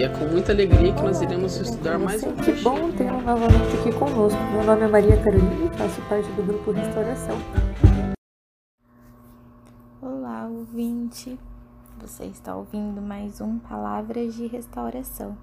e é com muita alegria que nós iremos estudar mais um Que bom tê-lo novamente aqui conosco. Meu nome é Maria Carolina e faço parte do grupo Restauração. Olá, ouvinte. Você está ouvindo mais um Palavras de Restauração.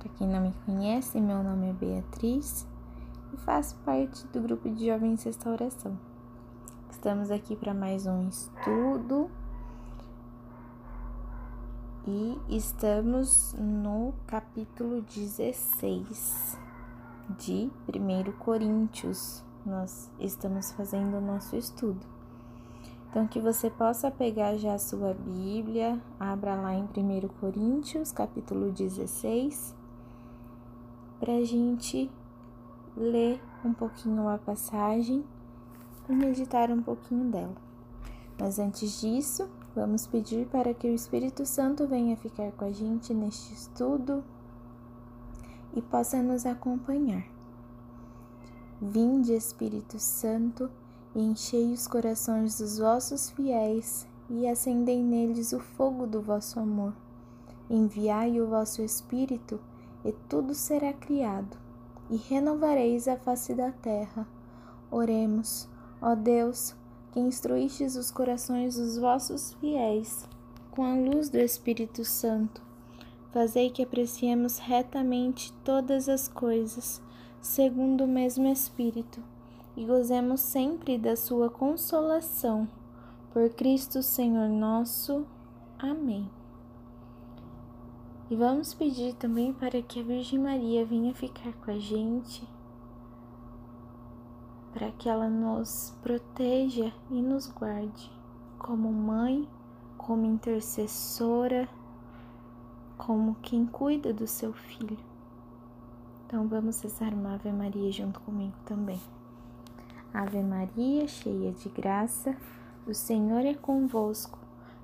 Para quem não me conhece, meu nome é Beatriz e faço parte do grupo de Jovens Restauração. Estamos aqui para mais um estudo e estamos no capítulo 16 de 1 Coríntios. Nós estamos fazendo o nosso estudo. Então, que você possa pegar já a sua Bíblia, abra lá em 1 Coríntios, capítulo 16, para a gente ler um pouquinho a passagem e meditar um pouquinho dela. Mas antes disso, vamos pedir para que o Espírito Santo venha ficar com a gente neste estudo e possa nos acompanhar. Vinde, Espírito Santo, e enchei os corações dos vossos fiéis, e acendei neles o fogo do vosso amor. Enviai o vosso Espírito, e tudo será criado, e renovareis a face da terra. Oremos, ó Deus, que instruístes os corações dos vossos fiéis, com a luz do Espírito Santo. Fazei que apreciemos retamente todas as coisas, segundo o mesmo Espírito e gozemos sempre da sua consolação. Por Cristo Senhor nosso. Amém. E vamos pedir também para que a Virgem Maria venha ficar com a gente, para que ela nos proteja e nos guarde, como mãe, como intercessora, como quem cuida do seu filho. Então vamos rezar uma Ave Maria junto comigo também. Ave Maria, cheia de graça, o Senhor é convosco.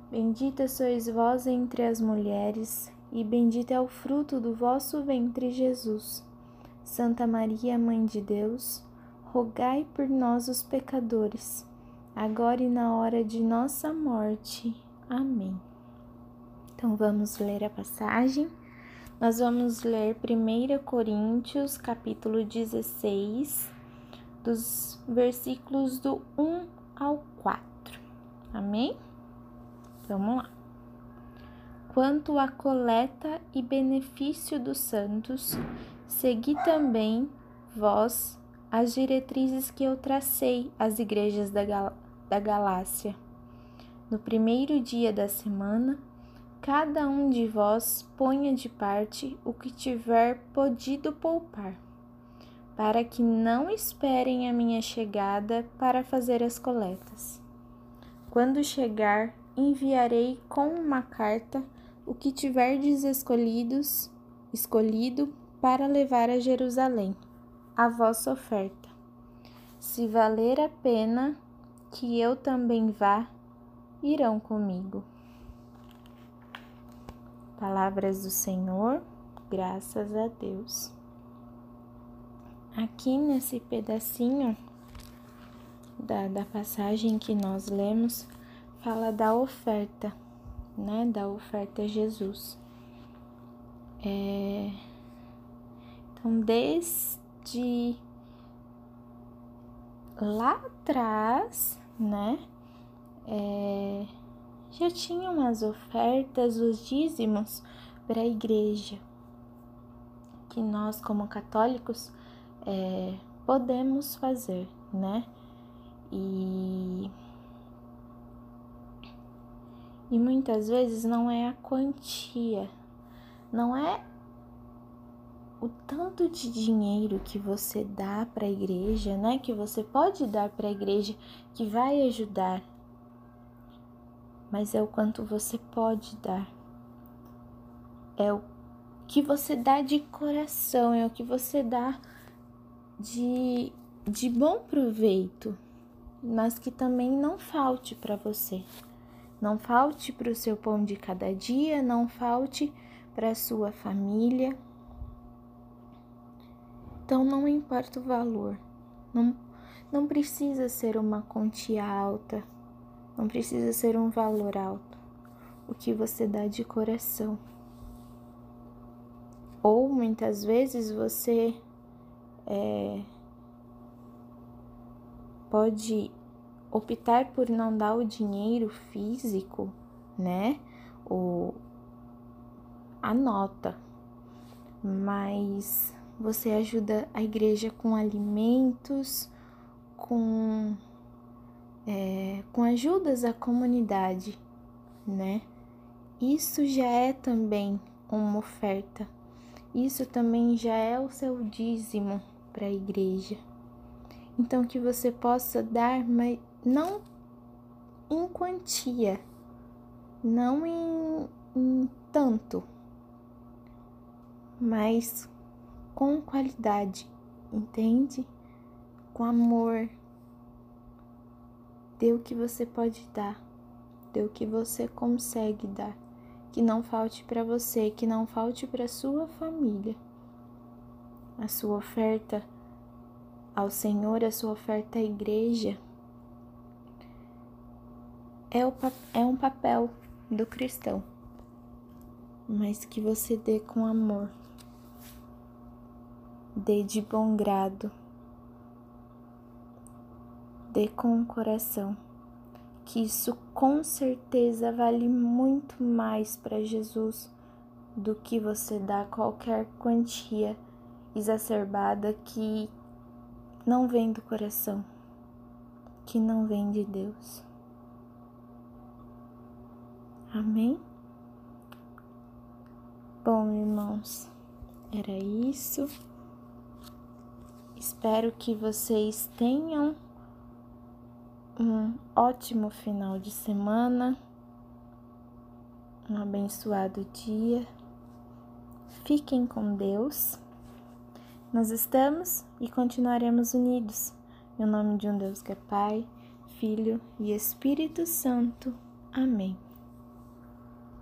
Bendita sois vós entre as mulheres, e bendito é o fruto do vosso ventre, Jesus. Santa Maria, Mãe de Deus, rogai por nós, os pecadores, agora e na hora de nossa morte. Amém. Então vamos ler a passagem. Nós vamos ler 1 Coríntios, capítulo 16 dos versículos do 1 ao 4. Amém? Vamos lá. Quanto à coleta e benefício dos santos, segui também vós as diretrizes que eu tracei às igrejas da, Gal da Galácia. No primeiro dia da semana, cada um de vós ponha de parte o que tiver podido poupar para que não esperem a minha chegada para fazer as coletas. Quando chegar, enviarei com uma carta o que tiverdes escolhidos, escolhido para levar a Jerusalém, a vossa oferta. Se valer a pena que eu também vá, irão comigo. Palavras do Senhor, graças a Deus. Aqui nesse pedacinho da, da passagem que nós lemos, fala da oferta, né? Da oferta a Jesus. É... Então, desde lá atrás, né? É... Já tinham as ofertas, os dízimos para a igreja. Que nós, como católicos, é, podemos fazer, né? E, e muitas vezes não é a quantia, não é o tanto de dinheiro que você dá para a igreja, né? Que você pode dar para a igreja que vai ajudar, mas é o quanto você pode dar, é o que você dá de coração, é o que você dá de, de bom proveito, mas que também não falte para você. Não falte para o seu pão de cada dia, não falte para a sua família. Então não importa o valor, não, não precisa ser uma quantia alta, não precisa ser um valor alto. O que você dá de coração. Ou muitas vezes você é, pode optar por não dar o dinheiro físico, né? Ou a nota, mas você ajuda a igreja com alimentos, com, é, com ajudas à comunidade, né? Isso já é também uma oferta. Isso também já é o seu dízimo para a igreja. Então que você possa dar, mas não em quantia, não em, em tanto, mas com qualidade, entende? Com amor. Dê o que você pode dar, dê o que você consegue dar, que não falte para você, que não falte para sua família. A sua oferta ao Senhor, a sua oferta à igreja é, o, é um papel do cristão, mas que você dê com amor, dê de bom grado, dê com o coração, que isso com certeza vale muito mais para Jesus do que você dá qualquer quantia exacerbada que não vem do coração, que não vem de Deus. Amém? Bom, irmãos, era isso. Espero que vocês tenham um ótimo final de semana, um abençoado dia. Fiquem com Deus. Nós estamos e continuaremos unidos. Em nome de um Deus que é Pai, Filho e Espírito Santo. Amém.